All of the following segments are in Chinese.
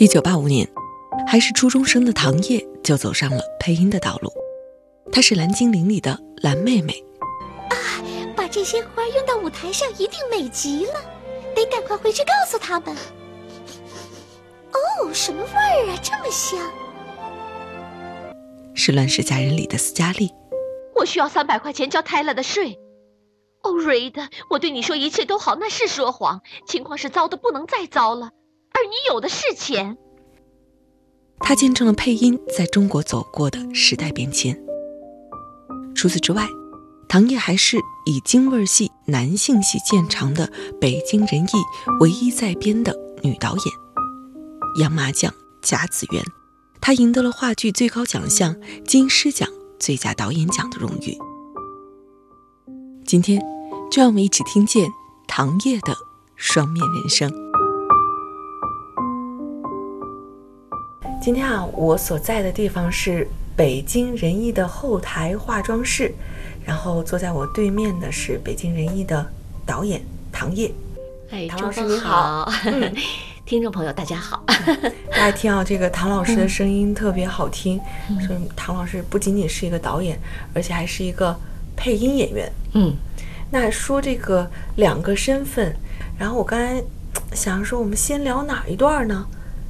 一九八五年，还是初中生的唐烨就走上了配音的道路。她是蓝精灵里的蓝妹妹。啊，把这些花用到舞台上一定美极了，得赶快回去告诉他们。哦，什么味儿啊，这么香！是《乱世佳人》里的斯嘉丽。我需要三百块钱交泰勒的税。哦，瑞德，我对你说一切都好，那是说谎。情况是糟的不能再糟了。而你有的是钱。他见证了配音在中国走过的时代变迁。除此之外，唐烨还是以京味儿戏、男性戏见长的北京人艺唯一在编的女导演。杨麻将、贾子园，她赢得了话剧最高奖项金狮奖最佳导演奖的荣誉。今天，就让我们一起听见唐烨的双面人生。今天啊，我所在的地方是北京人艺的后台化妆室，然后坐在我对面的是北京人艺的导演唐烨。哎，唐老师你好，听众朋友大家好。大家听啊，这个唐老师的声音特别好听，说唐老师不仅仅是一个导演，而且还是一个配音演员。嗯，那说这个两个身份，然后我刚才想说，我们先聊哪一段呢？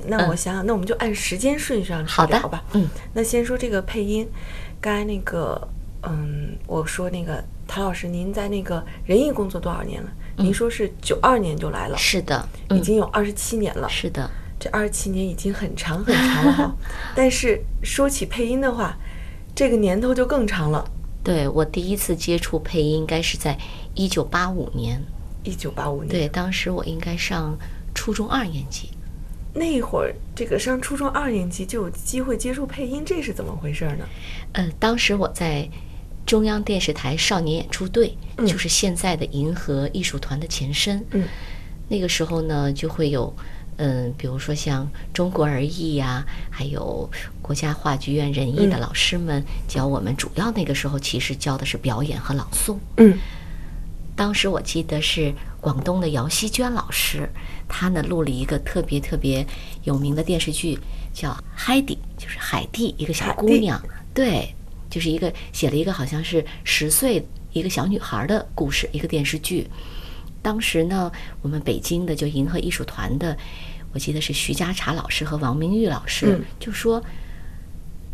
那我想想，那我们就按时间顺序上聊吧。嗯，那先说这个配音。刚才那个，嗯，我说那个陶老师，您在那个人艺工作多少年了？您说是九二年就来了。是的，已经有二十七年了。是的，这二十七年已经很长很长了哈。但是说起配音的话，这个年头就更长了。对我第一次接触配音，应该是在一九八五年。一九八五年。对，当时我应该上初中二年级。那会儿，这个上初中二年级就有机会接触配音，这是怎么回事呢？呃，当时我在中央电视台少年演出队，就是现在的银河艺术团的前身。嗯，那个时候呢，就会有，嗯，比如说像中国儿艺呀，还有国家话剧院人艺的老师们教我们，主要那个时候其实教的是表演和朗诵。嗯，当时我记得是广东的姚希娟老师。她呢录了一个特别特别有名的电视剧，叫《海底》，就是海蒂一个小姑娘，对，就是一个写了一个好像是十岁一个小女孩的故事，一个电视剧。当时呢，我们北京的就银河艺术团的，我记得是徐家茶老师和王明玉老师就说，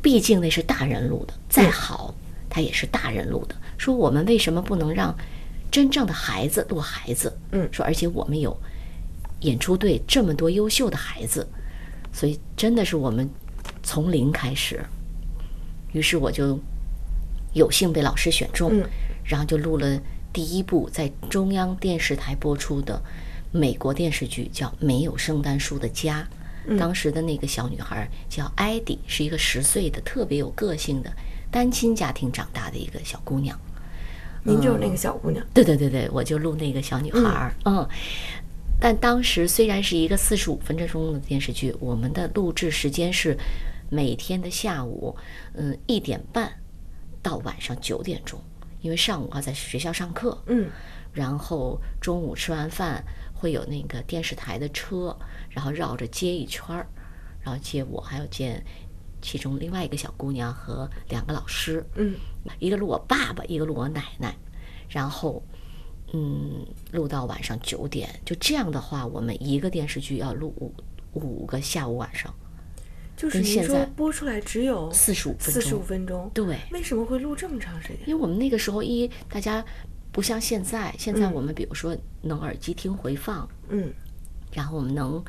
毕竟那是大人录的，再好，他也是大人录的。说我们为什么不能让真正的孩子录孩子？嗯，说而且我们有。演出队这么多优秀的孩子，所以真的是我们从零开始。于是我就有幸被老师选中，然后就录了第一部在中央电视台播出的美国电视剧，叫《没有圣诞树的家》。当时的那个小女孩叫艾迪，是一个十岁的特别有个性的单亲家庭长大的一个小姑娘。您就是那个小姑娘？对对对对，我就录那个小女孩儿。嗯。但当时虽然是一个四十五分钟的电视剧，我们的录制时间是每天的下午，嗯，一点半到晚上九点钟，因为上午要在学校上课，嗯，然后中午吃完饭会有那个电视台的车，然后绕着街一圈儿，然后接我，还有接其中另外一个小姑娘和两个老师，嗯，一个录我爸爸，一个录我奶奶，然后。嗯，录到晚上九点，就这样的话，我们一个电视剧要录五五个下午晚上，就是现在播出来只有四十五分钟，四十五分钟，对，为什么会录这么长时间？因为我们那个时候一大家不像现在，现在我们比如说能耳机听回放，嗯，然后我们能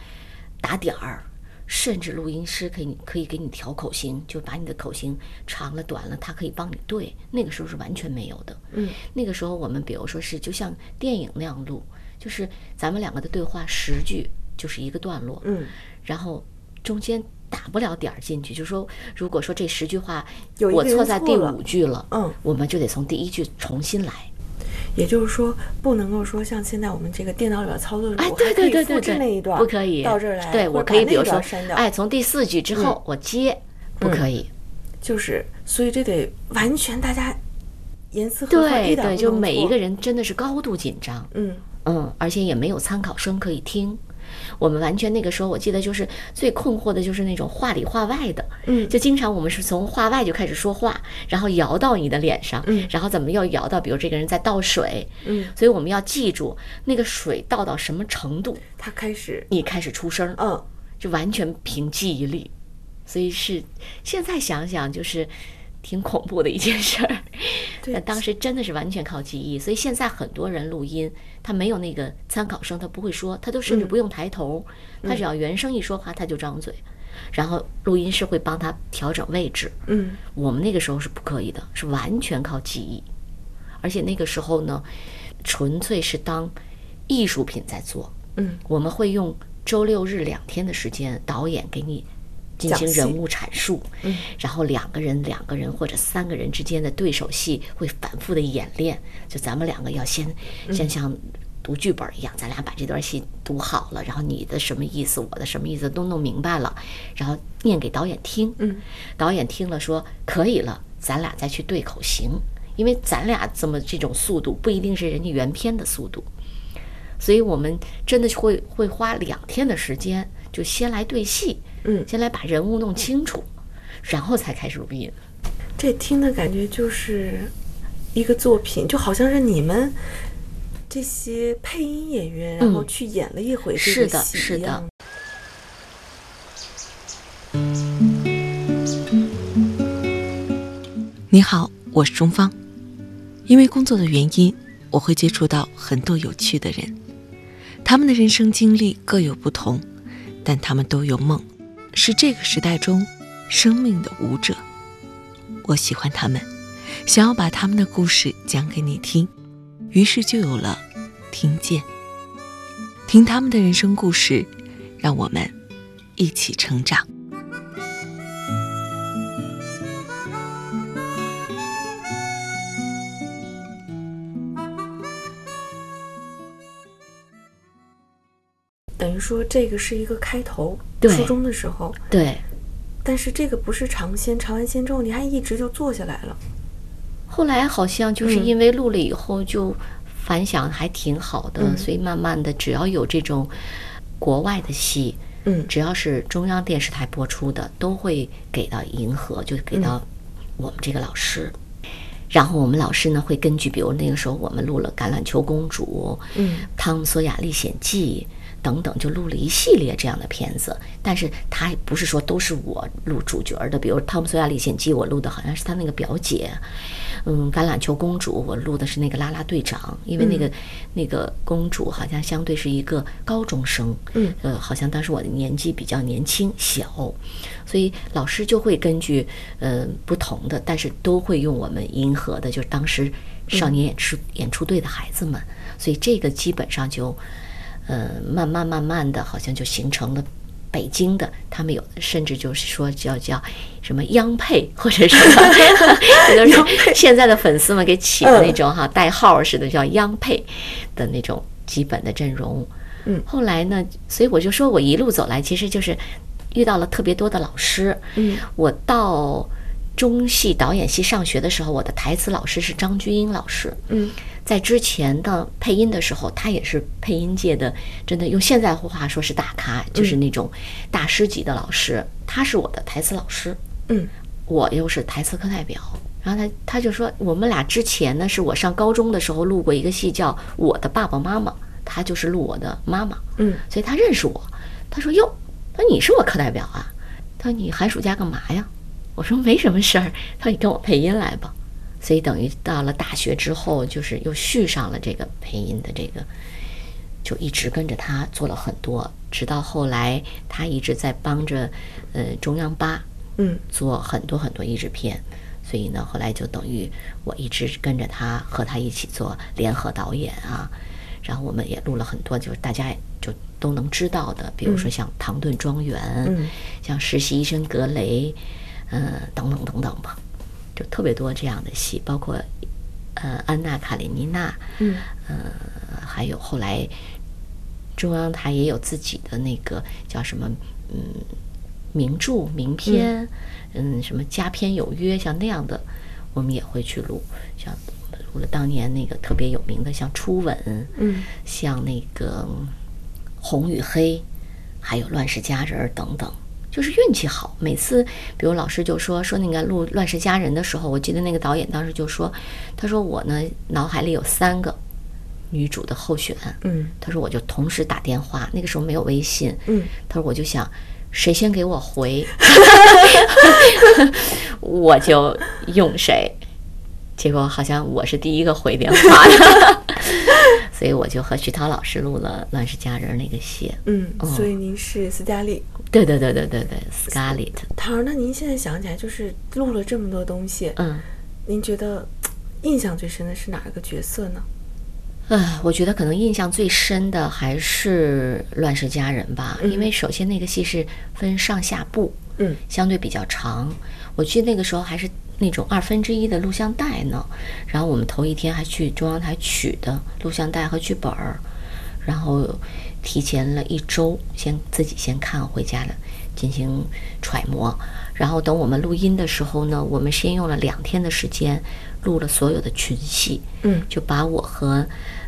打点儿。甚至录音师可以可以给你调口型，就把你的口型长了短了，他可以帮你对。那个时候是完全没有的。嗯，那个时候我们比如说是就像电影那样录，就是咱们两个的对话十句就是一个段落，嗯，然后中间打不了点儿进去，就是说，如果说这十句话我错在第五句了，嗯我们就得从第一句重新来。也就是说，不能够说像现在我们这个电脑里边操作的时哎，候，对对对对我还可以复制那一对，段，不可以到这儿来，对我可以比如说删，掉，哎，从第四句之后我接，不可以。就是，所以这得完全大家严丝合缝，一对对，就每一个人真的是高度紧张，嗯嗯，而且也没有参考声可以听。我们完全那个时候，我记得就是最困惑的就是那种话里话外的，嗯。就经常我们是从话外就开始说话，然后摇到你的脸上，嗯。然后怎么又摇到，比如这个人在倒水，嗯，所以我们要记住那个水倒到什么程度，他开始，你开始出声，嗯，就完全凭记忆力，所以是现在想想就是挺恐怖的一件事儿。对。但当时真的是完全靠记忆，所以现在很多人录音，他没有那个参考声，他不会说，他都甚至嗯。不用抬头，他只要原声一说话，他就张嘴，然后录音师会帮他调整位置。嗯。我们那个时候是不可以的，是完全靠记忆，而且那个时候呢，纯粹是当艺术品在做。嗯，我们会用周六日两天的时间，导演给你进行人物阐述，嗯然后两个人、两个人或者三个人之间的对手戏会反复的演练。就咱们两个要先嗯先像读剧本一样，咱俩把这段戏读好了，然后你的什么意思，我的什么意思都弄明白了，然后念给导演听。嗯，导演听了说可以了，咱俩再去对口型，因为咱俩这么这种速度不一定是人家原片的速度。所以我们真的会会花两天的时间，就先来对戏，嗯先来把人物弄清楚，然后才开始录音。这听的感觉就是一个作品，就好像是你们这些配音演员，然后去演了一回这是的个戏是的一样。你好，我是钟芳。因为工作的原因，我会接触到很多有趣的人，他们的人生经历各有不同，但他们都有梦，是这个时代中生命的舞者。我喜欢他们，想要把他们的故事讲给你听，于是就有了听见。听他们的人生故事，让我们一起成长。等于说这个是一个开头，初中的时候，对，但是这个不是尝鲜，尝完鲜之后你还一直就做下来了。后来好像就是嗯。因为录了以后就反响还挺好的，嗯。所以慢慢的只要有这种国外的戏，嗯。只要是中央电视台播出的，都会给到银河，就给到我们这个老师。然后我们老师呢会根据，比如那个时候我们录了《橄榄球公主》、嗯汤姆索亚历险记》等等，就录了一系列这样的片子。但是他不是说都是我录主角的，比如《汤姆索亚历险记》，我录的好像是他那个表姐。嗯，橄榄球公主，我录的是那个啦啦队长，因为那个、那个公主好像相对是一个高中生，嗯，呃，好像当时我的年纪比较年轻小，所以老师就会根据呃不同的，但是都会用我们银河的，就是当时少年演出、演出队的孩子们，所以这个基本上就呃慢慢慢慢的，好像就形成了。北京的，他们有的甚至就是说叫叫什么央配或者什么，这都是现在的粉丝们给起的那种哈代号似的，叫央配的那种基本的阵容。嗯后来呢，所以我就说我一路走来，其实就是遇到了特别多的老师。嗯我到中戏导演系上学的时候，我的台词老师是张君英老师。嗯在之前的配音的时候，他也是配音界的，真的用现在话说是大咖，就是那种大师级的老师。他是我的台词老师，嗯我又是台词课代表。然后他他就说，我们俩之前呢，是我上高中的时候录过一个戏叫《我的爸爸妈妈》，他就是录我的妈妈，嗯所以他认识我。他说哟，他说你是我课代表啊？他说你寒暑假干嘛呀？我说没什么事儿。他说你跟我配音来吧。所以等于到了大学之后，就是又续上了这个配音的这个，就一直跟着他做了很多，直到后来他一直在帮着呃中央八嗯做很多很多译制片，所以呢，后来就等于我一直跟着他，和他一起做联合导演啊，然后我们也录了很多，就是大家就都能知道的，比如说像《唐顿庄园》，嗯像《实习医生格雷》，嗯、等等等等吧，就特别多这样的戏，包括呃安娜卡列尼娜，嗯呃，还有后来中央台也有自己的那个叫什么，嗯，名著名篇，嗯什么佳片有约，像那样的，我们也会去录，像录了当年那个特别有名的，像《初吻》，嗯像那个嗯红与黑，还有《乱世佳人》儿等等。就是运气好，每次比如老师就说说那个录《乱世佳人》的时候，我记得那个导演当时就说，他说我呢脑海里有三个女主的候选，嗯。他说我就同时打电话，那个时候没有微信，嗯，他说我就想谁先给我回 我就用谁。结果好像我是第一个回电话的，所以我就和徐涛老师录了《乱世佳人》那个戏。嗯，嗯所以您是斯嘉丽。对对对对对对，Scarlett，桃儿，那您现在想起来，就是录了这么多东西，嗯，您觉得印象最深的是哪一个角色呢？啊，我觉得可能印象最深的还是《乱世佳人》吧，因为首先那个戏是分上下部，嗯。相对比较长。我记得那个时候还是那种二分之一的录像带呢，然后我们头一天还去中央台取的录像带和剧本儿，然后提前了一周先自己先看回家了进行揣摩，然后等我们录音的时候呢，我们先用了两天的时间录了所有的群戏，嗯。就把我和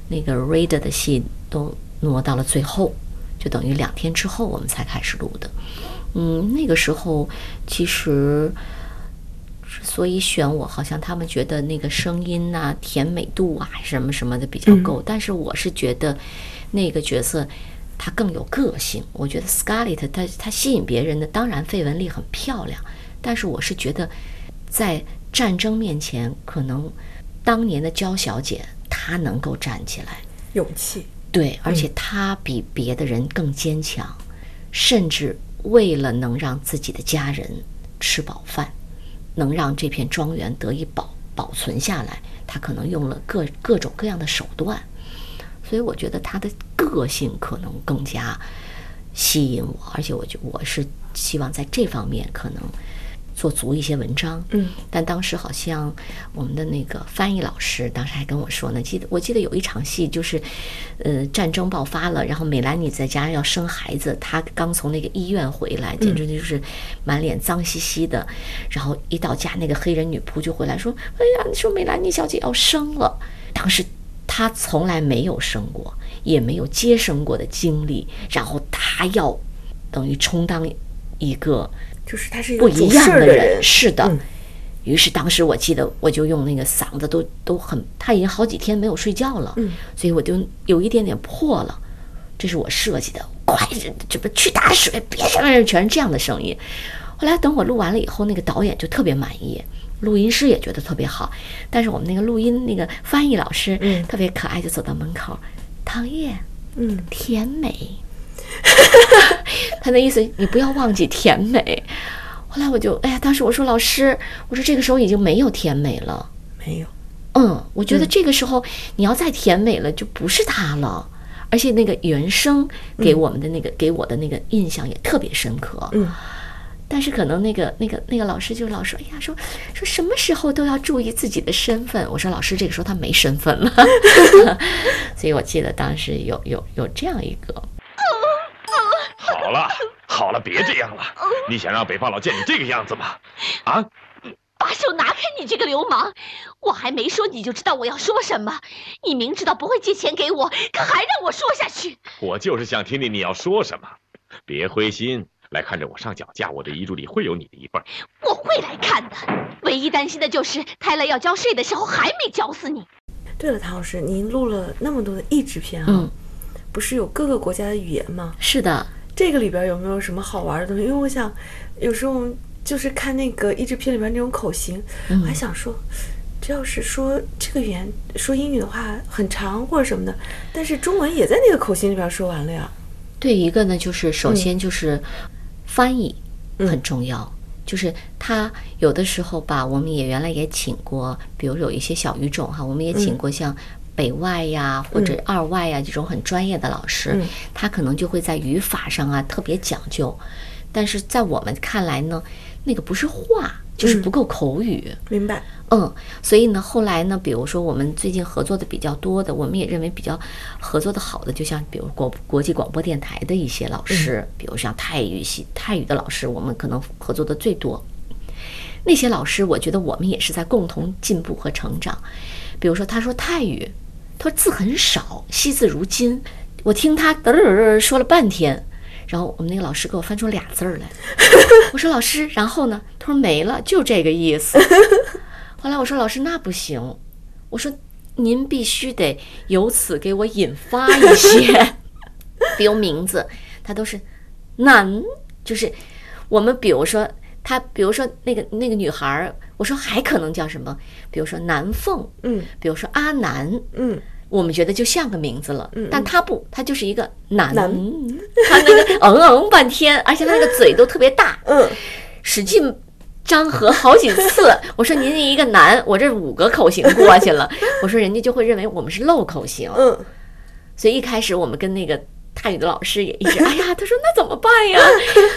那个 Raider 的戏都挪到了最后，就等于两天之后我们才开始录的。嗯，那个时候其实之所以选我，好像他们觉得那个声音呐、甜美度啊什么什么的比较够，但是我是觉得那个角色。她更有个性，我觉得 Scarlett 她她吸引别人的，当然费雯丽很漂亮，但是我是觉得在战争面前，可能当年的娇小姐她能够站起来，勇气。对，而且她比别的人更坚强，甚至为了能让自己的家人吃饱饭，能让这片庄园得以保保存下来，他可能用了各各种各样的手段。所以我觉得他的个性可能更加吸引我，而且我觉我是希望在这方面可能做足一些文章。嗯，但当时好像我们的那个翻译老师当时还跟我说呢，记得我记得有一场戏就是，呃，战争爆发了，然后美兰妮在家要生孩子，她刚从那个医院回来，简直就是满脸脏兮兮的，然后一到家，那个黑人女仆就回来说：“哎呀，你说美兰妮小姐要生了。”当时她从来没有生过，也没有接生过的经历，然后她要等于充当一个就是他是一不个主一样的人，是的。嗯于是当时我记得，我就用那个嗓子都都很，他已经好几天没有睡觉了，嗯所以我就有一点点破了。这是我设计的，快怎么去打水，别什么人全是这样的声音。后来等我录完了以后，那个导演就特别满意，录音师也觉得特别好。但是我们那个录音那个翻译老师，嗯特别可爱，就走到门口，唐叶，嗯甜美。他的意思，你不要忘记甜美。后来我就，哎呀，当时我说老师，我说这个时候已经没有甜美了。没有，嗯，我觉得这个时候你要再甜美了，就不是他了。而且那个原声给我们的那个、给我的那个印象也特别深刻。嗯，但是可能那个那个那个老师就老说，哎呀，说说什么时候都要注意自己的身份。我说老师，这个时候他没身份了。所以我记得当时有有有这样一个，好了，好了，别这样了。你想让北方佬见你这个样子吗？啊，把手拿开，你这个流氓！我还没说你就知道我要说什么。你明知道不会借钱给我，可还让我说下去。我就是想听听你要说什么。别灰心，来看着我上脚架，我的遗嘱里会有你的一份。我会来看的。唯一担心的就是泰勒要交税的时候还没交死你。对了，唐老师，您录了那么多的译制片啊，嗯，不是有各个国家的语言吗？是的，这个里边有没有什么好玩的东西？因为我想，有时候就是看那个译制片里边那种口型，嗯我还想说，这要是说这个语言说英语的话很长或者什么的，但是中文也在那个口型里边说完了呀。对一个呢，就是首先就是翻译嗯很重要。就是他有的时候吧，我们也原来也请过，比如有一些小语种哈，我们也请过像北外呀或者二外呀这种很专业的老师，嗯他可能就会在语法上啊特别讲究，但是在我们看来呢，那个不是话，就是不够口语。明白。嗯，所以呢，后来呢，比如说我们最近合作的比较多的，我们也认为比较合作的好的，就像比如国国际广播电台的一些老师，比如像泰语系泰语的老师，我们可能合作的最多。那些老师，我觉得我们也是在共同进步和成长。比如说，他说泰语，他说字很少，惜字如金。我听他嘚儿说了半天，然后我们那个老师给我翻出俩字儿来。我说老师，然后呢？他说没了，就这个意思。后来我说老师那不行，我说您必须得由此给我引发一些，比如名字，它都是南，就是我们比如说他，比如说那个那个女孩儿，我说还可能叫什么？比如说南凤，嗯比如说阿南，嗯，我们觉得就像个名字了，但他不，他就是一个南，南他那个 嗯嗯半天，而且他那个嘴都特别大，嗯，使劲张合好几次。我说您一个南，我这五个口型过去了，我说人家就会认为我们是漏口型，嗯，所以一开始我们跟那个泰语的老师也一直，哎呀，他说那怎么办呀？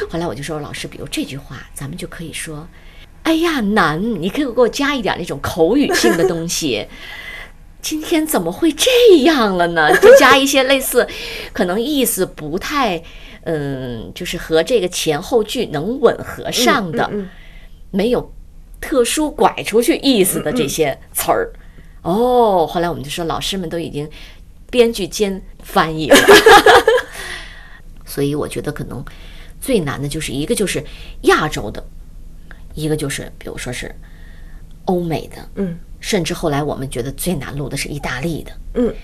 后来我就说老师，比如这句话，咱们就可以说，哎呀，难，你可以给我加一点那种口语性的东西。今天怎么会这样了呢？就加一些类似，可能意思不太，嗯，就是和这个前后句能吻合上的，嗯没有特殊拐出去意思的这些词儿。哦，后来我们就说，老师们都已经编剧兼翻译了，所以我觉得可能最难的就是一个就是亚洲的，一个就是比如说是欧美的，嗯。甚至后来我们觉得最难录的是意大利的，嗯。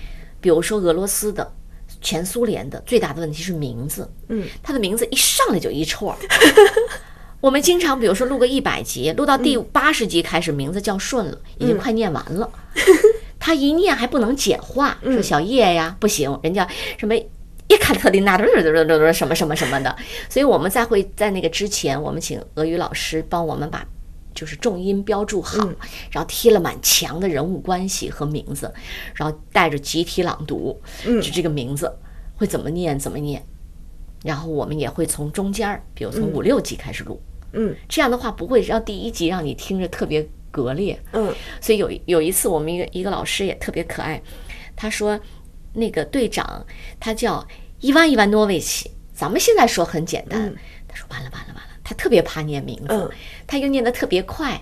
比如说俄罗斯的、前苏联的，最大的问题是名字，嗯，他的名字一上来就一串儿。我们经常比如说录个一百集，录到第八十集开始，名字叫顺了，已经快念完了。他一念还不能简化，说小叶呀不行，人家什么叶卡特琳娜的什么什么什么的，所以我们在会在那个之前，我们请俄语老师帮我们把就是重音标注好，然后贴了满墙的人物关系和名字，然后带着集体朗读，嗯。就这个名字会怎么念怎么念，然后我们也会从中间儿，比如从五六集开始录，嗯。这样的话不会让第一集让你听着特别割裂，嗯。所以有有一次，我们一个一个老师也特别可爱，他说那个队长他叫伊万伊万诺维奇，咱们现在说很简单，他说完了完了完了，他特别怕念名字，嗯。他又念得特别快，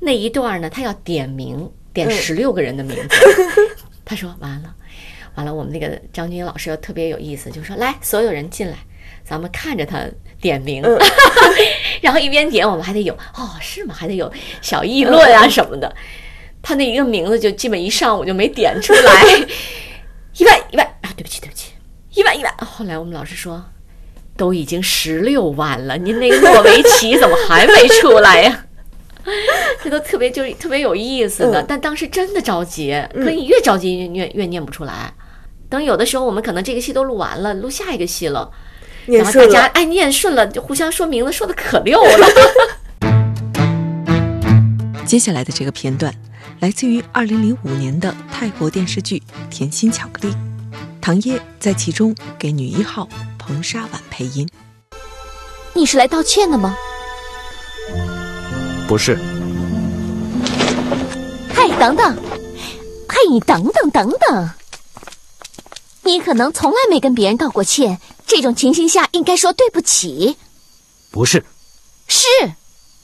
那一段呢，他要点名点十六个人的名字，他说完了完了，我们那个张军老师又特别有意思，就说来所有人进来。咱们看着他点名，然后一边点，我们还得有哦，是吗？还得有小议论啊什么的。他那一个名字就基本一上午就没点出来，一万一万啊，对不起对不起，一万一万。后来我们老师说，都已经十六万了，您那个诺维奇怎么还没出来呀？这都特别就是特别有意思的，但当时真的着急，可你越着急越越越念不出来。等有的时候我们可能这个戏都录完了，录下一个戏了。然后大念顺了，家爱念顺了，就互相说名字说的可溜了。接下来的这个片段来自于2005年的泰国电视剧《甜心巧克力》，唐烨在其中给女一号彭莎婉配音。你是来道歉的吗？不是，嗨，等等，嗨，你等等等等，你可能从来没跟别人道过歉，这种情形下应该说对不起。不是，是，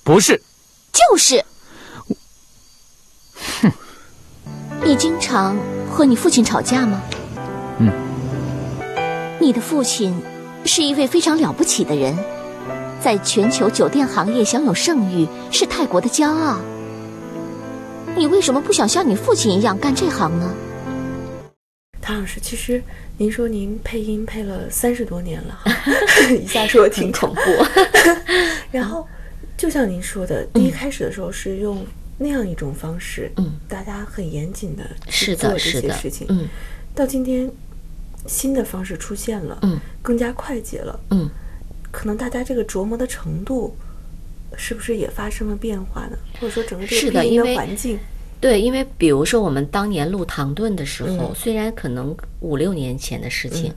不是，就是。哼，你经常和你父亲吵架吗？嗯。你的父亲是一位非常了不起的人，在全球酒店行业享有盛誉，是泰国的骄傲。你为什么不想像你父亲一样干这行呢？唐老师，其实您说您配音配了三十多年了哈，一下说挺恐怖。然后，就像您说的，第一开始的时候是用那样一种方式，嗯，大家很严谨的，去做这些事情，，嗯。到今天新的方式出现了，嗯，更加快捷了，嗯，可能大家这个琢磨的程度，是不是也发生了变化呢？或者说整个这个配音的环境，对，因为比如说我们当年录《唐顿》的时候，嗯虽然可能五六年前的事情，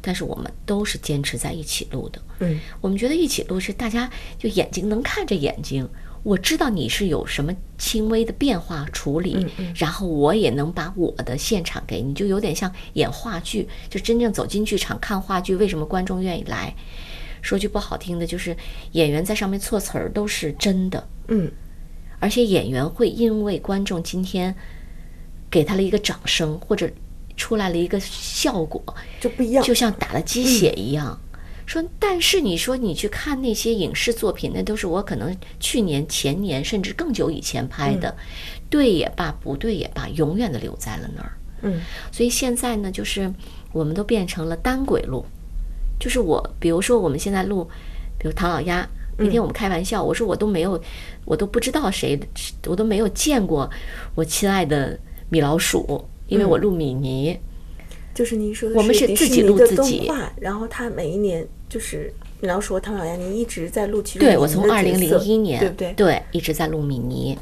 但是我们都是坚持在一起录的。嗯我们觉得一起录是大家就眼睛能看着眼睛，我知道你是有什么轻微的变化处理，然后我也能把我的现场给你，就有点像演话剧，就真正走进剧场看话剧，为什么观众愿意来？说句不好听的，就是演员在上面错词儿都是真的，嗯而且演员会因为观众今天给他了一个掌声，或者出来了一个效果，就不一样，就像打了鸡血一样。说，但是你说你去看那些影视作品，那都是我可能去年、前年甚至更久以前拍的，对也罢，不对也罢，永远的留在了那儿。嗯所以现在呢，就是我们都变成了单轨录，就是我，比如说我们现在录，比如唐老鸭，那天我们开玩笑，我说我都没有，我都不知道谁，我都没有见过我亲爱的米老鼠，因为我录米妮。就是您说的我们是自己录自己然后他每一年就是米老鼠和唐老鸭，您一直在录其中对，我从二零零一年，对不对？对，一直在录米妮。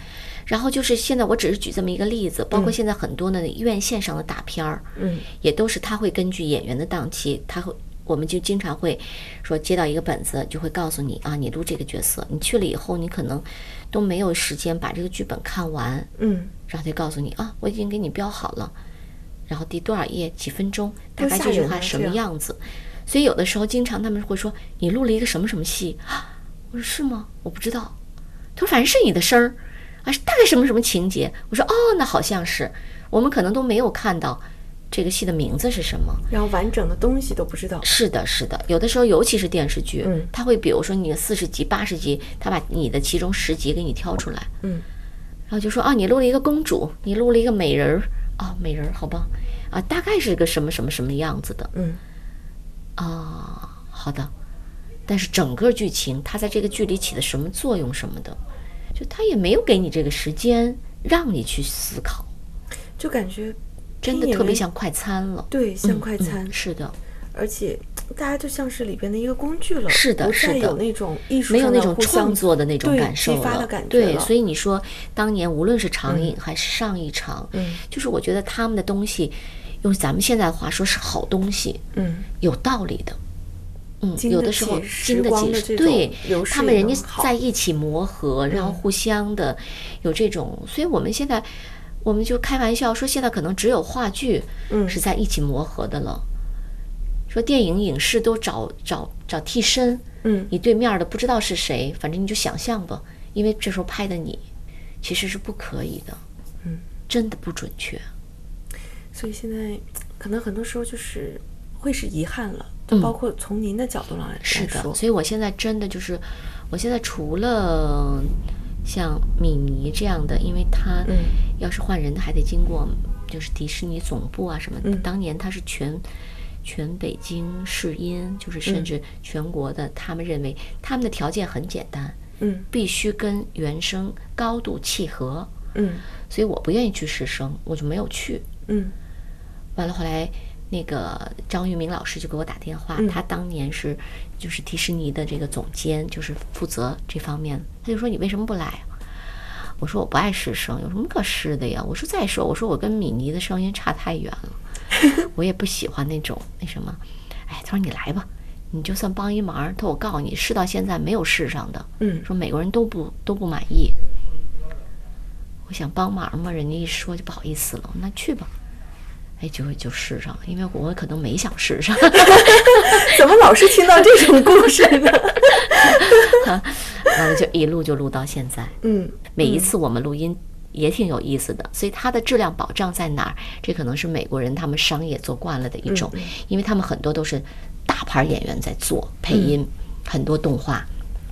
然后就是现在，我只是举这么一个例子，包括现在很多的院线上的大片儿，嗯也都是他会根据演员的档期，他会，我们就经常会说接到一个本子，就会告诉你啊，你录这个角色，你去了以后，你可能都没有时间把这个剧本看完，嗯，然后就告诉你啊，我已经给你标好了，然后第多少页几分钟，大概这句话什么样样子。所以有的时候，经常他们会说你录了一个什么什么戏啊？我说是吗？我不知道。他说反正是你的声儿，啊，是大概什么什么情节？我说哦，那好像是。我们可能都没有看到这个戏的名字是什么。然后完整的东西都不知道。是的，是的，有的时候，尤其是电视剧，嗯。他会比如说你的四十集、八十集，他把你的其中十集给你挑出来，嗯，然后就说啊，你录了一个公主，你录了一个美人儿，啊，美人儿，好吧，啊，大概是个什么什么什么样子的，嗯。啊，好的，但是整个剧情，它在这个剧里起的什么作用什么的，就他也没有给你这个时间让你去思考，就感觉真的特别像快餐了，对像快餐，是的，而且大家就像是里边的一个工具了，是的是的再有那种艺术没有那种创作的那种感受了，对，所以你说当年无论是长影还是上一场，嗯就是我觉得他们的东西，用咱们现在的话说是好东西，嗯有道理的。嗯，有的时候时经得起对他们人家在一起磨合，然后嗯互相的有这种，所以我们现在我们就开玩笑说，现在可能只有话剧嗯。是在一起磨合的了。说电影影视都找找找替身，嗯。你对面的不知道是谁，反正你就想象吧，因为这时候拍的你其实是不可以的，嗯，真的不准确。所以现在可能很多时候就是会是遗憾了，就嗯。包括从您的角度上来是的，所以我现在真的就是，我现在除了像米妮这样的，因为他嗯要是换人，还得经过就是迪士尼总部啊什么的。嗯当年他是全全北京试音，就是甚嗯至全国的，他们认为他们的条件很简单，嗯必须跟原声高度契合，嗯所以我不愿意去试声，我就没有去。嗯完了，后来那个张玉明老师就给我打电话，嗯他当年是就是迪士尼的这个总监，就是负责这方面。他就说你为什么不来啊？我说我不爱试声，有什么可试的呀？我说再说，我说我跟米妮的声音差太远了，我也不喜欢那种那什么。哎，他说你来吧，你就算帮一忙。他说我告诉你，试到现在没有试上的，嗯说美国人都不都不满意。我想帮忙嘛，人家一说就不好意思了，那去吧。哎，就会就试上了，因为我可能没想试上，怎么老是听到这种故事呢？完了就一路就录到现在。嗯每一次我们录音也挺有意思的，所以它的质量保障在哪儿？这可能是美国人他们商业做惯了的一种，因为他们很多都是大牌演员在做配音，很多动画。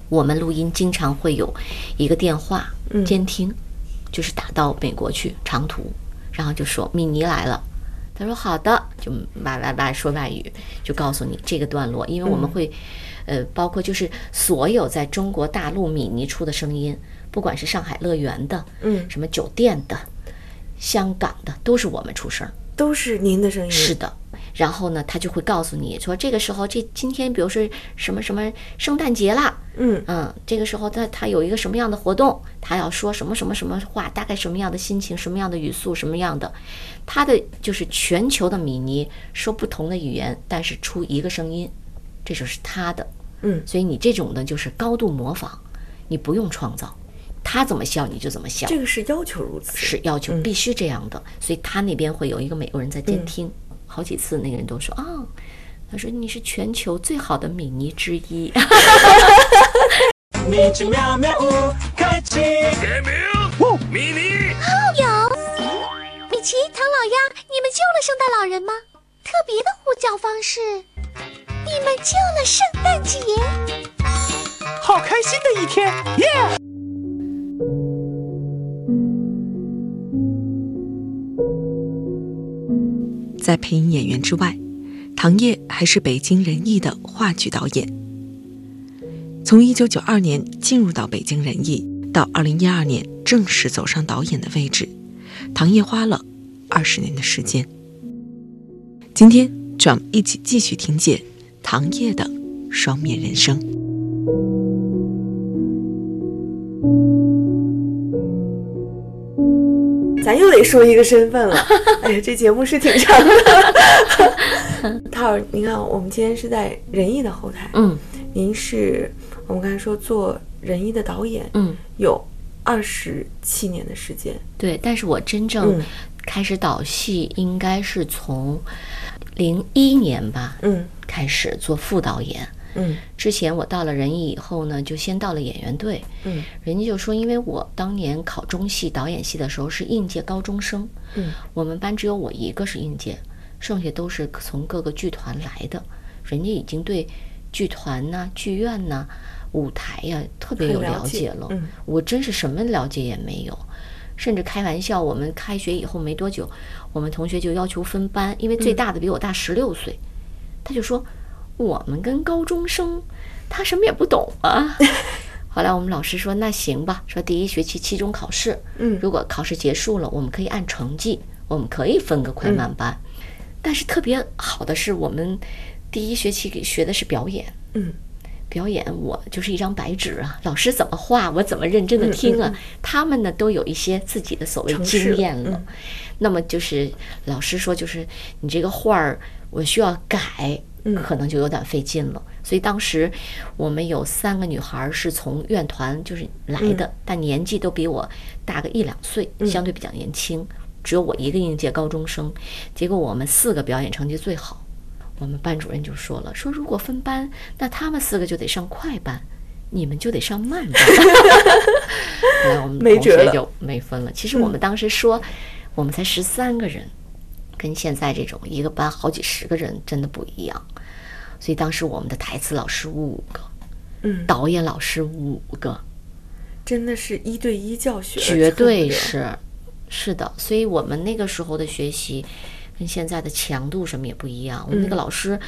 我们录音经常会有一个电话监听，就是打到美国去长途，然后就说米妮来了。他说好的，就外外外说外语，就告诉你这个段落，因为我们会，呃，包括就是所有在中国大陆米妮出的声音，不管是上海乐园的，嗯，什么酒店的，香港的，都是我们出声。都是您的声音，是的，然后呢，他就会告诉你说，这个时候这今天比如说什么什么圣诞节啦，嗯嗯，这个时候他他有一个什么样的活动，他要说什么什么什么话，大概什么样的心情，什么样的语速，什么样的，他的就是全球的米妮说不同的语言，但是出一个声音，这就是他的。嗯所以你这种呢就是高度模仿，你不用创造，他怎么笑你就怎么笑，这个是要求如此。是要求嗯必须这样的。所以他那边会有一个美国人在监听，好几次那个人都说啊。他说：“你是全球最好的米妮之一。米奇妙妙屋开启。点名，米妮。米奇、唐老鸭，你们救了圣诞老人吗？特别的呼叫方式，你们救了圣诞节。好开心的一天，耶！在配音演员之外，唐烨还是北京人艺的话剧导演。从1992年进入到北京人艺，到2012年正式走上导演的位置，唐烨花了二十年的时间。今天，就让我们一起继续听见唐烨的双面人生。咱又得说一个身份了。哎呀，这节目是挺长的。涛儿，您看，我们今天是在仁义的后台，嗯您是我们刚才说做仁义的导演，嗯，有二十七年的时间。对。但是我真正嗯开始导戏应该是从零一年吧嗯开始做副导演。嗯。之前我到了人艺以后呢，就先到了演员队。嗯。人家就说，因为我当年考中戏导演系的时候是应届高中生，嗯，我们班只有我一个是应届，剩下都是从各个剧团来的。人家已经对剧团呐、剧院呐、舞台呀、特别有了了。解了。解嗯。我真是什么了解也没有，甚至开玩笑，我们开学以后没多久，我们同学就要求分班，因为最大的比我大十六岁，他就说我们跟高中生，他什么也不懂啊。后来我们老师说那行吧，说第一学期期中考试，嗯如果考试结束了，我们可以按成绩，我们可以分个快慢班。但是特别好的是，我们第一学期给学的是表演，嗯表演我就是一张白纸啊，老师怎么画我怎么认真的听啊。他们呢都有一些自己的所谓经验了，嗯那么就是老师说，就是你这个画儿我需要改，嗯可能就有点费劲了。所以当时我们有三个女孩儿是从院团就是来的，嗯但年纪都比我大个一两岁，相对比较年轻。只有我一个应届高中生，结果我们四个表演成绩最好。我们班主任就说了，说如果分班，那他们四个就得上快班，你们就得上慢班。后来我们同学就没分了。其实我们当时说，我们才十三个人，跟现在这种一个班好几十个人真的不一样。所以当时我们的台词老师五个，嗯，导演老师五个，真的是一对一教学，绝对。是，是的。所以我们那个时候的学习跟现在的强度什么也不一样。我们那个嗯老师，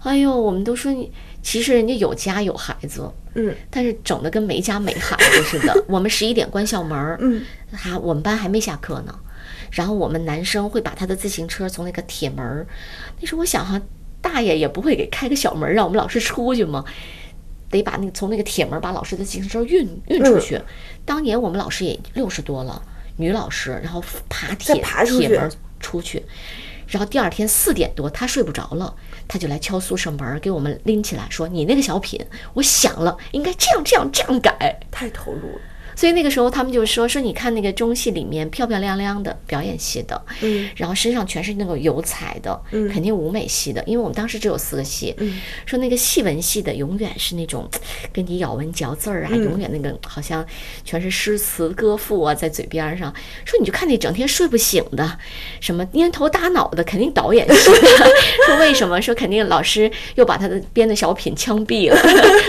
哎呦，我们都说你，其实人家有家有孩子，嗯但是整的跟没家没孩子似的。我们十一点关校门儿，嗯，还我们班还没下课呢。然后我们男生会把他的自行车从那个铁门儿，那时候我想哈，大爷也不会给开个小门儿让我们老师出去嘛？得把那个从那个铁门儿把老师的自行车运运出去。当年我们老师也六十多了，女老师，然后爬铁爬铁门儿出去。然后第二天四点多，他睡不着了，他就来敲宿舍门儿，给我们拎起来说：“你那个小品，我想了，应该这样这样这样改。”太投入了。所以那个时候他们就说说你看那个中戏里面漂漂亮亮的表演系的，嗯然后身上全是那个油彩的，嗯肯定舞美系的，因为我们当时只有四个系，嗯说那个戏文系的永远是那种跟你咬文嚼字儿啊，嗯永远那个好像全是诗词歌赋啊在嘴边儿上，说你就看那整天睡不醒的，什么蔫头耷脑的，肯定导演系的，说为什么？说肯定老师又把他的编的小品枪毙了，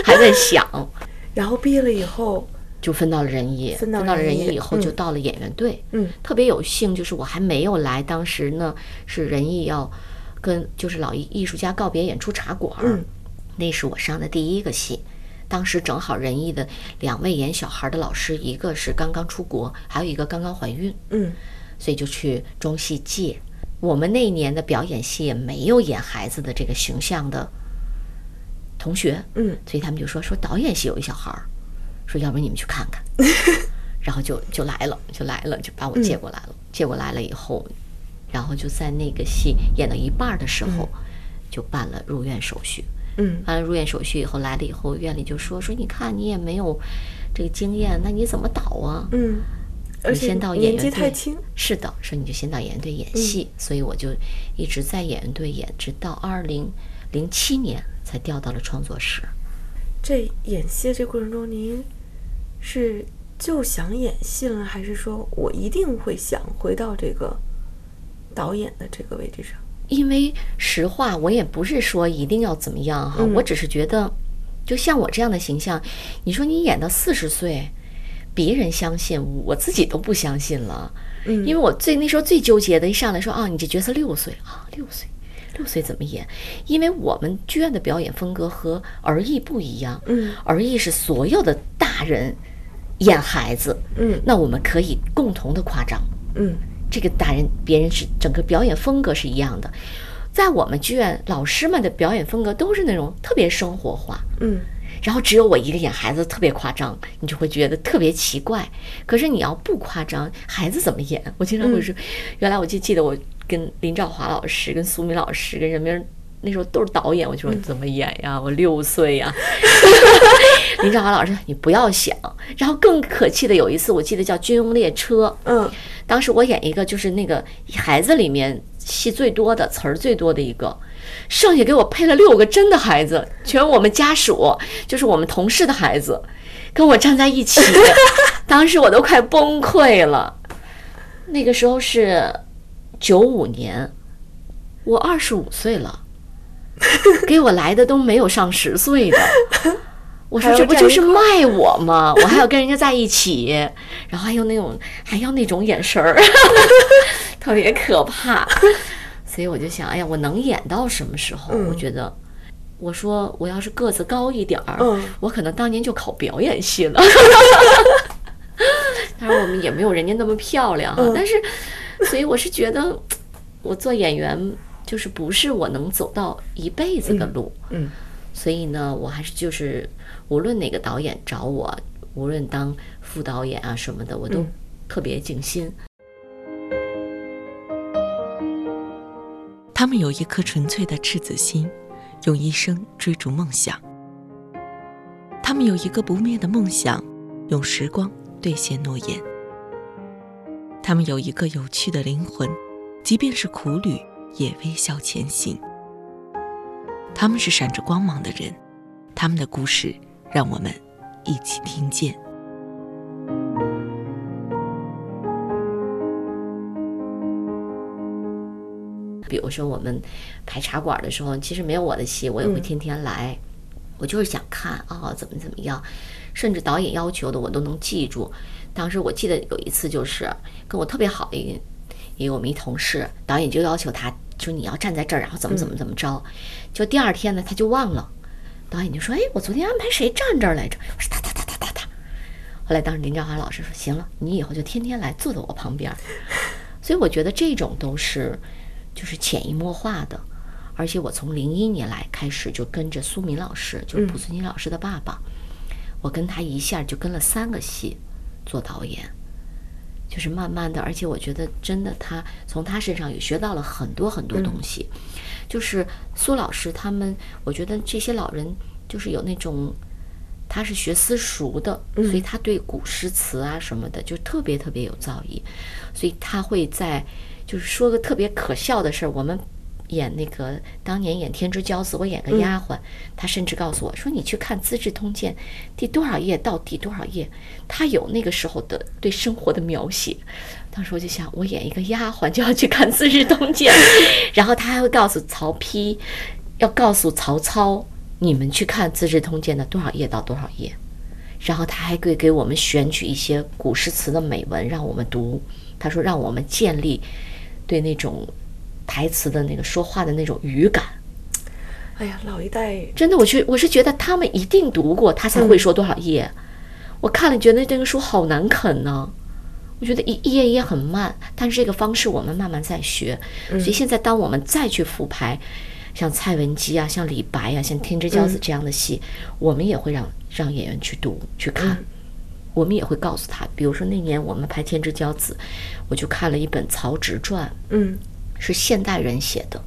还在想。然后毕业了以后，就分到了人艺，分到到了人艺以后就嗯到了演员队。嗯特别有幸，就是我还没有来，当时呢是人艺要跟就是老艺艺术家告别演出茶馆儿，嗯那是我上的第一个戏。当时正好仁义的两位演小孩的老师，一个是刚刚出国，还有一个刚刚怀孕，嗯所以就去中戏借。我们那一年的表演系也没有演孩子的这个形象的同学，嗯，所以他们就说说导演系有一小孩儿，说要不然你们去看看，然后就就来了，就来了，就把我接过来了。接过来了以后，然后就在那个戏演到一半儿的时候，就办了入院手续。嗯办了入院手续以后来了以后，院里就说说你看你也没有这个经验，那你怎么导啊？嗯，而且你先到演年纪员队太轻，是的，说你就先到演员队演戏，所以我就一直在演员队演，直到二零零七年才调到了创作室。这演戏的这过程中，您是就想演戏了，还是说我一定会想回到这个导演的这个位置上？因为实话，我也不是说一定要怎么样哈，嗯我只是觉得，就像我这样的形象，你说你演到四十岁，别人相信，我自己都不相信了。嗯因为我最那时候最纠结的，一上来说啊，你这角色六岁啊，六岁，六岁怎么演？因为我们剧院的表演风格和儿艺不一样，嗯儿艺是所有的大人演孩子，嗯那我们可以共同的夸张，嗯这个大人别人是整个表演风格是一样的，在我们剧院老师们的表演风格都是那种特别生活化，嗯然后只有我一个演孩子特别夸张，你就会觉得特别奇怪。可是你要不夸张，孩子怎么演？我经常会说，原来我就记得我跟林兆华老师、跟苏敏老师、跟任明那时候都是导演，我就说怎么演呀？我六岁呀。林兆华老师，你不要想。然后更可气的有一次，我记得叫《军用列车》，嗯当时我演一个就是那个孩子里面戏最多的词儿最多的一个，剩下给我配了六个真的孩子，全我们家属，就是我们同事的孩子，跟我站在一起，当时我都快崩溃了。那个时候是九五年，我二十五岁了，给我来的都没有上十岁的。我说这不就是卖我吗？我还要跟人家在一起，然后还有那种还要那种眼神儿，特别可怕。所以我就想，哎呀，我能演到什么时候？我觉得，我说我要是个子高一点儿，嗯我可能当年就考表演系了。当然，我们也没有人家那么漂亮哈，嗯但是，所以我是觉得，我做演员就是不是我能走到一辈子的路。嗯所以呢，我还是就是，无论哪个导演找我，无论当副导演啊什么的，我都嗯特别尽心。他们有一颗纯粹的赤子心，用一生追逐梦想。他们有一个不灭的梦想，用时光兑现诺言。他们有一个有趣的灵魂，即便是苦旅也微笑前行。他们是闪着光芒的人，他们的故事让我们一起听见。比如说我们排茶馆的时候，其实没有我的戏，我也会天天来。我就是想看啊、怎么怎么样，甚至导演要求的我都能记住。当时我记得有一次，就是跟我特别好的一个一个我们一同事，导演就要求他就你要站在这儿，然后怎么怎么怎么着。就第二天呢，他就忘了，导演就说：“哎，我昨天安排谁站这儿来着？”我说：“他他他他他他。”后来当时林兆华老师说：“行了，你以后就天天来坐在我旁边儿。”所以我觉得这种都是就是潜移默化的，而且我从零一年来开始就跟着苏敏老师，就是濮存昕老师的爸爸，我跟他一下就跟了三个戏做导演，就是慢慢的，而且我觉得真的他从他身上也学到了很多很多东西，就是苏老师他们，我觉得这些老人就是有那种。他是学私塾的，所以他对古诗词啊什么的就特别特别有造诣，所以他会在就是说个特别可笑的事儿。我们演那个当年演《天之骄子》，我演个丫鬟，他甚至告诉我说：“你去看《资治通鉴》第多少页到第多少页，他有那个时候的对生活的描写。”当时我就想，我演一个丫鬟就要去看《资治通鉴》，然后他还会告诉曹丕，要告诉曹操。你们去看《资治通鉴》的多少页到多少页，然后他还会给我们选取一些古诗词的美文让我们读。他说让我们建立对那种台词的那个说话的那种语感。哎呀，老一代真的，我去我是觉得他们一定读过，他才会说多少页。我看了觉得这个书好难啃呢、我觉得一页一页很慢，但是这个方式我们慢慢在学，所以现在当我们再去复排，像蔡文姬啊，像李白啊，像《天之骄子》这样的戏，我们也会让让演员去读去看，我们也会告诉他，比如说那年我们拍《天之骄子》，我就看了一本曹植传，嗯，是现代人写的。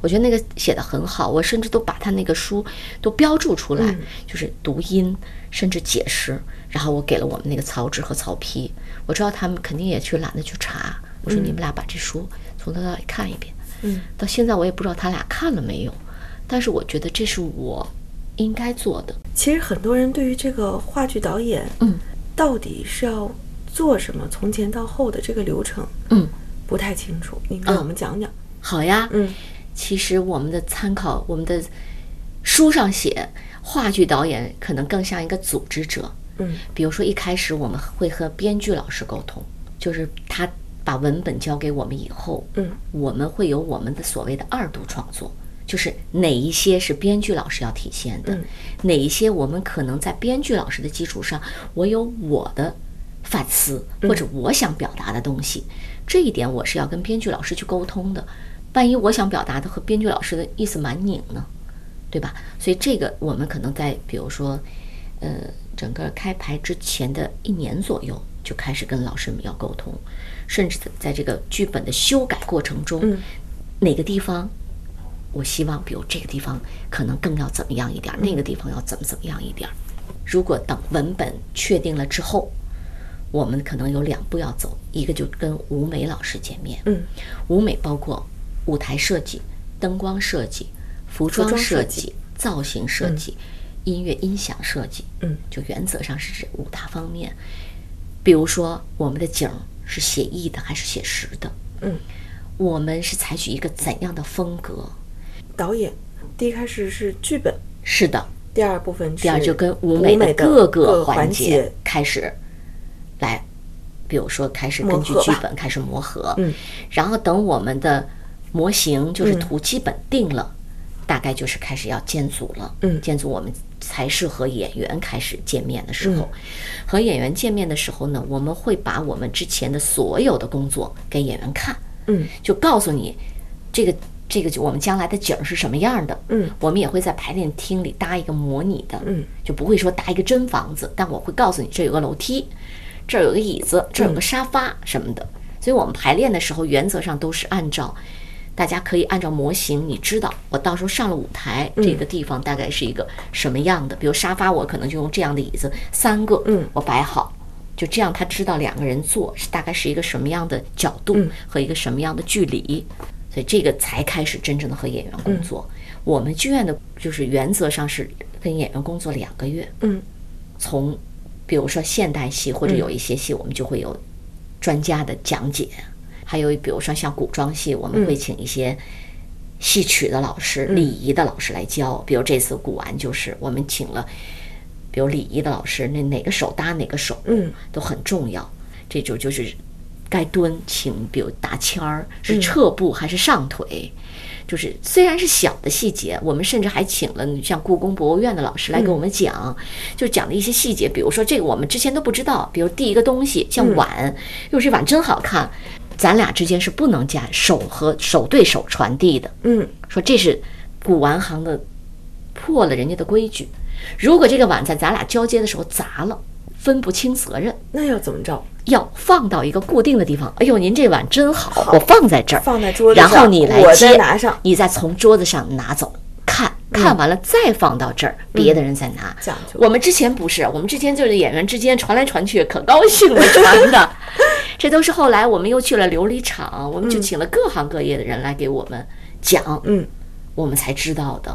我觉得那个写的很好，我甚至都把他那个书都标注出来，就是读音，甚至解释。然后我给了我们那个曹植和曹丕，我知道他们肯定也去懒得去查。我说你们俩把这书从头到尾看一遍。嗯，到现在我也不知道他俩看了没有，但是我觉得这是我应该做的。其实很多人对于这个话剧导演，嗯，到底是要做什么，从前到后的这个流程，嗯，不太清楚。您给我们讲讲。好呀，嗯，其实我们的参考，我们的书上写，话剧导演可能更像一个组织者。嗯，比如说一开始我们会和编剧老师沟通，就是他把文本交给我们以后，嗯，我们会有我们的所谓的二度创作，就是哪一些是编剧老师要体现的，嗯哪一些我们可能在编剧老师的基础上，我有我的反思或者我想表达的东西，这一点我是要跟编剧老师去沟通的。万一我想表达的和编剧老师的意思蛮拧呢，对吧？所以这个我们可能在比如说，呃，整个开排之前的一年左右就开始跟老师们要沟通，甚至在这个剧本的修改过程中，嗯哪个地方我希望，比如这个地方可能更要怎么样一点儿，那个地方要怎么怎么样一点儿。如果等文本确定了之后，我们可能有两步要走，一个就跟舞美老师见面，嗯，舞美包括舞台设计、灯光设计、服装设设计、造型设计、音乐音响设计，嗯，就原则上是指五大方面。比如说，我们的景儿是写意的还是写实的？嗯，我们是采取一个怎样的风格？导演第一开始是剧本，是的，第二部分是第二就跟舞舞美的的各个个环节节。开始来，比如说开始根据剧本开始磨合，嗯，然后等我们的模型就是嗯图基本定了，大概就是开始要建组了，嗯建组我们才是和演员开始见面的时候，嗯和演员见面的时候呢，我们会把我们之前的所有的工作给演员看，嗯就告诉你这个这个就我们将来的景儿是什么样的。嗯我们也会在排练厅里搭一个模拟的，嗯，就不会说搭一个真房子，但我会告诉你这有个楼梯，这儿有个椅子，这儿有个沙发什么的。所以我们排练的时候，原则上都是按照。大家可以按照模型，你知道我到时候上了舞台，这个地方大概是一个什么样的？比如沙发，我可能就用这样的椅子三个，嗯我摆好，就这样他知道两个人坐是大概是一个什么样的角度嗯和一个什么样的距离，所以这个才开始真正的和演员工作。我们剧院的就是原则上是跟演员工作两个月，嗯从比如说现代戏或者有一些戏，我们就会有专家的讲解，还有比如说像古装戏，我们会请一些戏曲的老师、礼仪的老师来教。比如这次古玩就是我们请了，比如礼仪的老师，那哪个手搭哪个手，嗯，都很重要。这就就是该蹲，请比如打签儿是撤步还是上腿。就是虽然是小的细节，我们甚至还请了像故宫博物院的老师来给我们讲，就讲了一些细节，比如说这个我们之前都不知道，比如第一个东西像碗，哟这碗真好看，咱俩之间是不能加手和手对手传递的，嗯。说这是古玩行的破了人家的规矩，如果这个碗在咱俩交接的时候砸了，分不清责任。那要怎么着？要放到一个固定的地方。哎呦，您这碗真好，我放在这儿，放在桌子上然后你来我接，再拿上你再从桌子上拿走，看看完了再放到这儿，别的人再拿。讲究我们之前不是，我们之前就是演员之间传来传去，可高兴了传的。这都是后来我们又去了琉璃厂，我们就请了各行各业的人来给我们讲，嗯我们才知道的。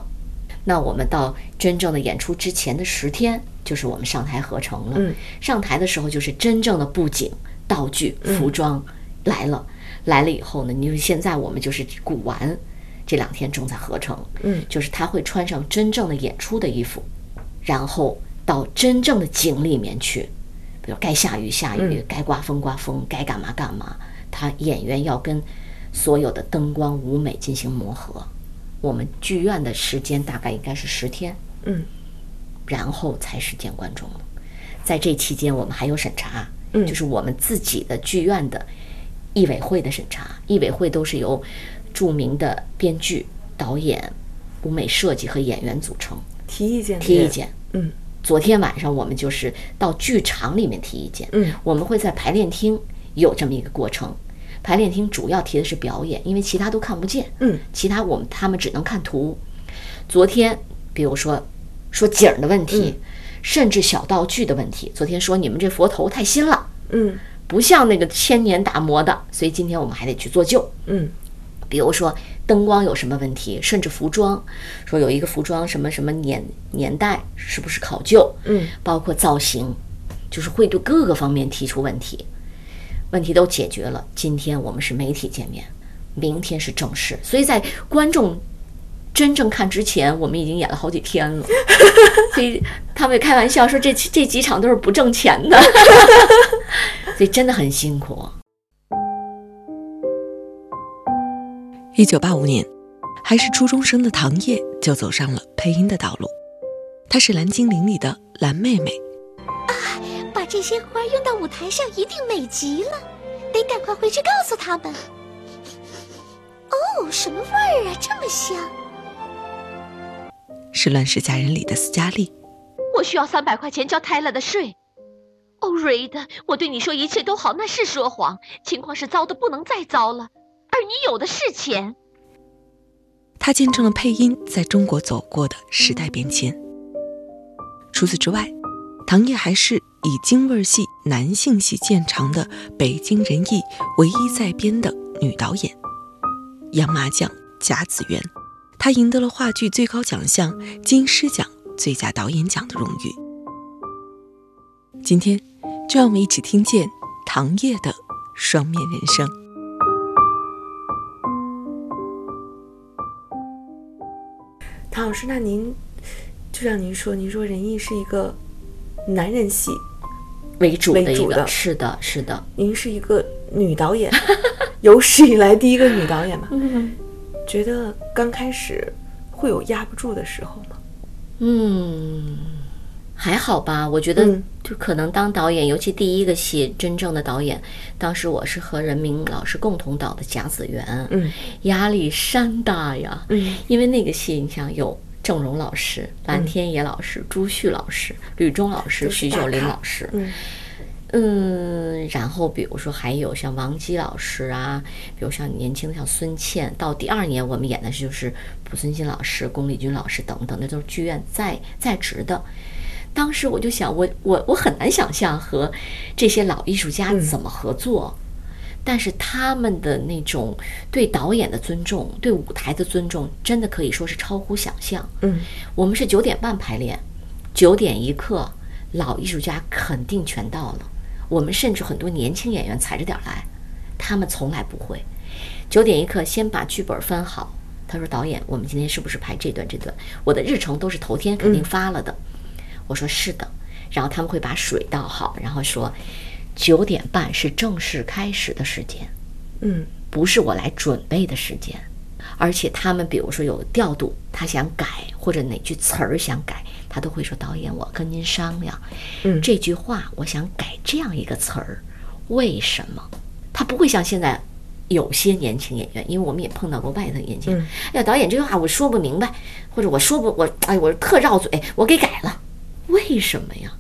那我们到真正的演出之前的十天，就是我们上台合成了。嗯上台的时候就是真正的布景、道具、服装来了。来了以后呢，你说现在我们就是古玩，这两天正在合成。嗯就是他会穿上真正的演出的衣服，然后到真正的景里面去，比如该下雨下雨，嗯该刮风刮风，该干嘛干嘛。他演员要跟所有的灯光舞美进行磨合。我们剧院的时间大概应该是十天，嗯然后才是见观众了。在这期间，我们还有审查，嗯。就是我们自己的剧院的艺委会的审查，艺委会都是由著名的编剧、导演、舞美设计和演员组成，提意见，提意见。嗯。昨天晚上我们就是到剧场里面提意见，嗯。我们会在排练厅有这么一个过程。排练厅主要提的是表演，因为其他都看不见，嗯。其他我们他们只能看图。昨天比如说说景儿的问题，甚至小道具的问题，昨天说你们这佛头太新了，嗯。不像那个千年打磨的，所以今天我们还得去做旧。嗯。比如说灯光有什么问题，甚至服装，说有一个服装什么什么年年代是不是考究，嗯，包括造型，就是会对各个方面提出问题，问题都解决了。今天我们是媒体见面，明天是正式，所以在观众真正看之前，我们已经演了好几天了，所以他们也开玩笑说这这几场都是不挣钱的，所以真的很辛苦。一九八五年，还是初中生的唐烨就走上了配音的道路。她是蓝精灵里的蓝妹妹，啊把这些花用到舞台上一定美极了，得赶快回去告诉他们。哦，什么味儿啊，这么香！是《乱世佳人》里的斯嘉丽，我需要三百块钱交泰勒的税。哦，瑞德，我对你说一切都好，那是说谎。情况是糟的不能再糟了，而你有的是钱。他见证了配音在中国走过的时代变迁。除此之外，唐烨还是以京味儿戏、男性戏见长的北京人艺唯一在编的女导演。杨麻将甲子园，她赢得了话剧最高奖项金狮奖最佳导演奖的荣誉。今天，就让我们一起听见唐烨的双面人生。唐老师，那您就像您说，您说仁义是一个男人戏，为主的一个，为主的是的，是的，您是一个女导演，有史以来第一个女导演吧？嗯觉得刚开始会有压不住的时候吗？嗯，还好吧。我觉得嗯就可能当导演，尤其第一个戏真正的导演，当时我是和任明老师共同导的《甲子园》，嗯，压力山大呀，嗯，因为那个戏你想有郑荣老师、蓝天野老师、朱旭老师、吕中老师、徐秀林老师，嗯嗯，然后比如说还有像王姬老师啊，比如像年轻的像孙茜，到第二年我们演的就是濮存昕老师、龚丽君老师等等，那都是剧院在在职的。当时我就想，我我我很难想象和这些老艺术家嗯怎么合作，但是他们的那种对导演的尊重、对舞台的尊重，真的可以说是超乎想象。嗯我们是九点半排练，九点一刻，老艺术家肯定全到了。我们甚至很多年轻演员踩着点儿来，他们从来不会。九点一刻，先把剧本翻好。他说：“导演，我们今天是不是排这段这段？我的日程都是头天肯定发了的。我说：“是的。”然后他们会把水倒好，然后说：“九点半是正式开始的时间。”嗯不是我来准备的时间，而且他们比如说有调度，他想改或者哪句词儿想改，他都会说导演，我跟您商量，嗯这句话我想改这样一个词儿，为什么？他不会像现在有些年轻演员，因为我们也碰到过外头年轻哎呀，导演这句话我说不明白，或者我说不我哎我特绕嘴，我给改了，为什么呀？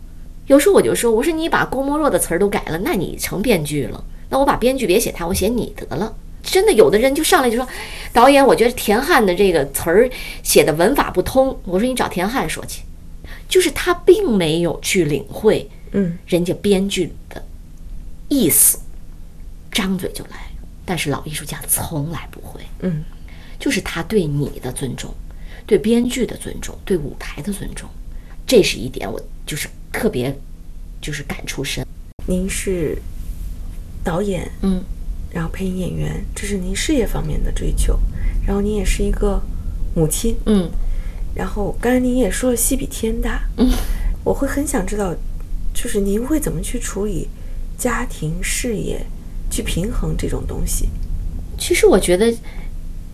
有时候我就说，我说你把郭沫若的词儿都改了，那你成编剧了。那我把编剧别写他，我写你得了。真的有的人就上来就说，导演，我觉得田汉的这个词儿写的文法不通。我说你找田汉说去，就是他并没有去领会嗯人家编剧的意思，张嘴就来。但是老艺术家从来不会，嗯就是他对你的尊重，对编剧的尊重，对舞台的尊重，这是一点我就是特别就是感触深。您是导演，嗯然后配音演员，这是您事业方面的追求。然后您也是一个母亲，嗯然后刚才您也说了戏比天大，嗯，我会很想知道，就是您会怎么去处理家庭事业，去平衡这种东西。其实我觉得，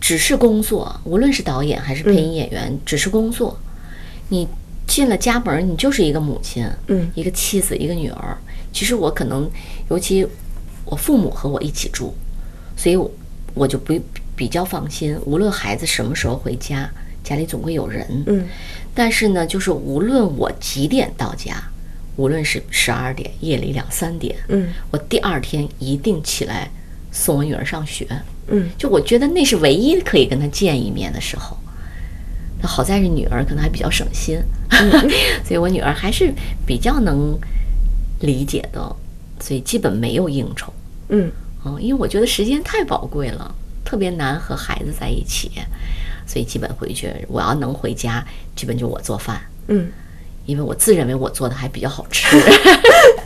只是工作，无论是导演还是配音演员，只是工作。你进了家门，你就是一个母亲，嗯一个妻子，一个女儿。其实我可能，尤其我父母和我一起住，所以我我就不比较放心，无论孩子什么时候回家，家里总会有人。嗯但是呢，就是无论我几点到家，无论是十二点、夜里两三点，嗯我第二天一定起来送我女儿上学。嗯就我觉得那是唯一可以跟她见一面的时候。那好在是女儿，可能还比较省心，所以我女儿还是比较能理解的，所以基本没有应酬。嗯嗯，因为我觉得时间太宝贵了，特别难和孩子在一起，所以基本回去我要能回家，基本就我做饭，嗯因为我自认为我做的还比较好吃。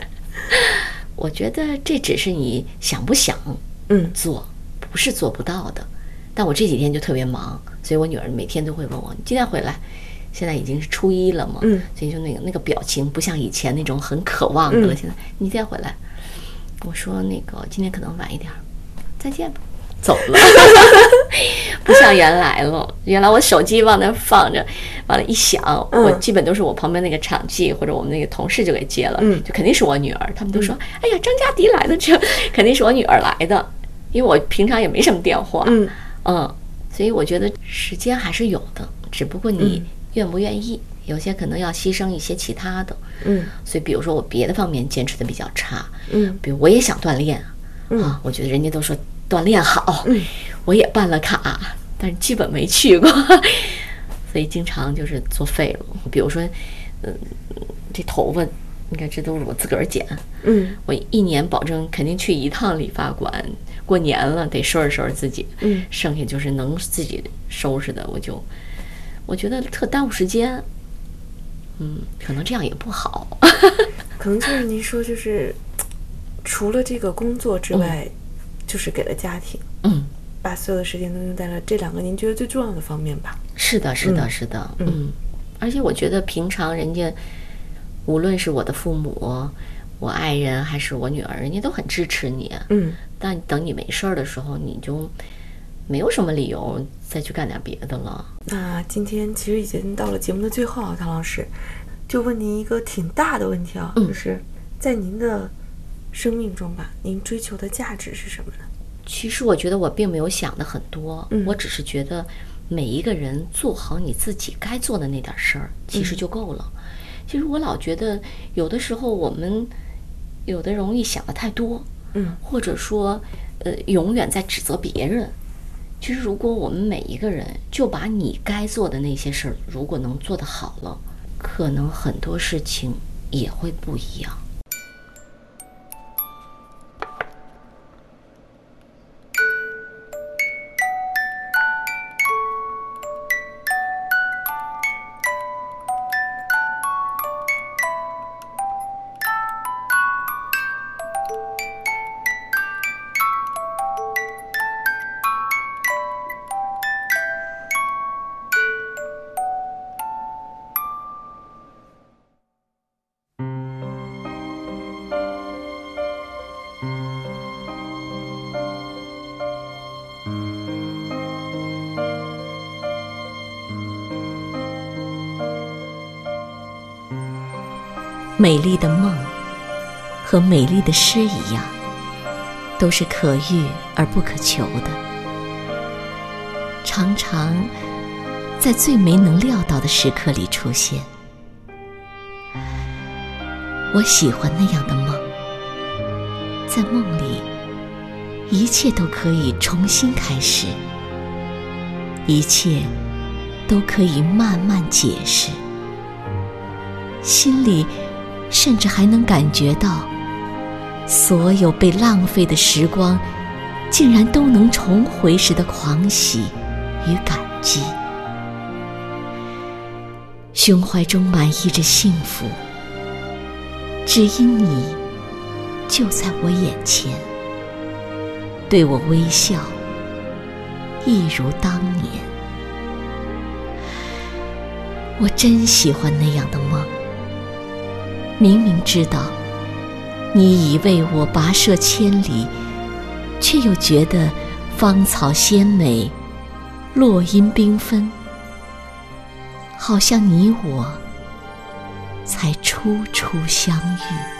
我觉得这只是你想不想嗯做，不是做不到的。但我这几天就特别忙，所以我女儿每天都会问我：“你今天回来？”现在已经是初一了嘛，嗯所以就那个那个表情不像以前那种很渴望的了。嗯现在你今天回来，我说那个今天可能晚一点儿，再见吧，走了，不像原来了。原来我手机往那儿放着，完了，一响，嗯我基本都是我旁边那个场记或者我们那个同事就给接了，嗯就肯定是我女儿。他们都说：“哎呀，张嘉迪来的，这 肯定是我女儿来的。”因为我平常也没什么电话，嗯嗯，所以我觉得时间还是有的，只不过你嗯愿不愿意，有些可能要牺牲一些其他的。嗯所以，比如说我别的方面坚持的比较差，嗯比如我也想锻炼，嗯啊，我觉得人家都说锻炼好，嗯。我也办了卡，但是基本没去过，所以经常就是作废了。比如说，嗯，这头发，你看这都是我自个儿剪，嗯。我一年保证肯定去一趟理发馆，过年了得收拾收拾自己，嗯。剩下就是能自己收拾的，我就我觉得特耽误时间，嗯，可能这样也不好，可能就是您说，就是除了这个工作之外，就是给了家庭，嗯，把所有的时间都用在了这两个您觉得最重要的方面吧。是的，是的，嗯。是的，嗯。嗯，而且我觉得平常人家无论是我的父母、我爱人还是我女儿，人家都很支持你，嗯。但等你没事儿的时候，你就没有什么理由再去干点别的了。那今天其实已经到了节目的最后啊，唐老师，就问您一个挺大的问题啊，嗯。就是在您的生命中吧，您追求的价值是什么呢？其实我觉得我并没有想的很多，嗯我只是觉得每一个人做好你自己该做的那点事儿，其实就够了。其实我老觉得有的时候我们有的容易想的太多，嗯或者说呃永远在指责别人。其实如果我们每一个人就把你该做的那些事儿，如果能做得好了，可能很多事情也会不一样。美丽的梦和美丽的诗一样，都是可遇而不可求的，常常在最没能料到的时刻里出现。我喜欢那样的梦，在梦里，一切都可以重新开始，一切都可以慢慢解释，心里。甚至还能感觉到，所有被浪费的时光，竟然都能重回时的狂喜与感激。胸怀中满溢着幸福，只因你就在我眼前，对我微笑，一如当年。我真喜欢那样的梦。明明知道你已为我跋涉千里，却又觉得芳草鲜美，落英缤纷，好像你我才初初相遇。